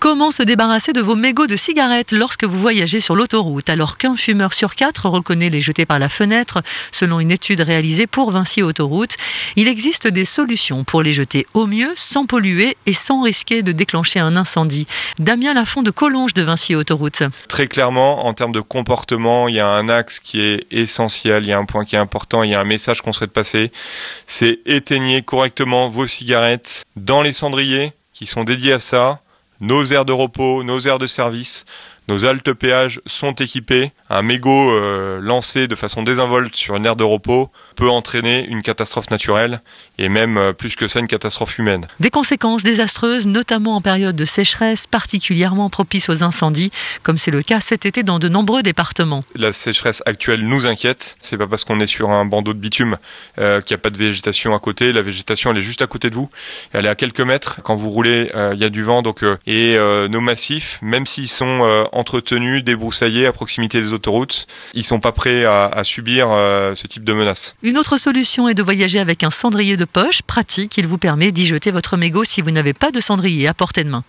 Comment se débarrasser de vos mégots de cigarettes lorsque vous voyagez sur l'autoroute? Alors qu'un fumeur sur quatre reconnaît les jeter par la fenêtre selon une étude réalisée pour Vinci Autoroute Il existe des solutions pour les jeter au mieux sans polluer et sans risquer de déclencher un incendie. Damien Lafont de Collonges de Vinci Autoroute. Très clairement, en termes de comportement, il y a un axe qui est essentiel, il y a un point qui est important, il y a un message qu'on souhaite passer. C'est éteignez correctement vos cigarettes dans les cendriers qui sont dédiés à ça nos aires de repos, nos aires de service, nos haltes péages sont équipées. Un mégot euh, lancé de façon désinvolte sur une aire de repos peut entraîner une catastrophe naturelle et même euh, plus que ça une catastrophe humaine. Des conséquences désastreuses, notamment en période de sécheresse, particulièrement propice aux incendies, comme c'est le cas cet été dans de nombreux départements. La sécheresse actuelle nous inquiète. C'est pas parce qu'on est sur un bandeau de bitume euh, qu'il n'y a pas de végétation à côté. La végétation elle est juste à côté de vous. Elle est à quelques mètres. Quand vous roulez, il y a du vent. Donc et nos massifs, même s'ils sont entretenus, débroussaillés à proximité des autoroutes, ils sont pas prêts à, à subir ce type de menace. Une autre solution est de voyager avec un cendrier de poche pratique. Il vous permet d'y jeter votre mégot si vous n'avez pas de cendrier à portée de main.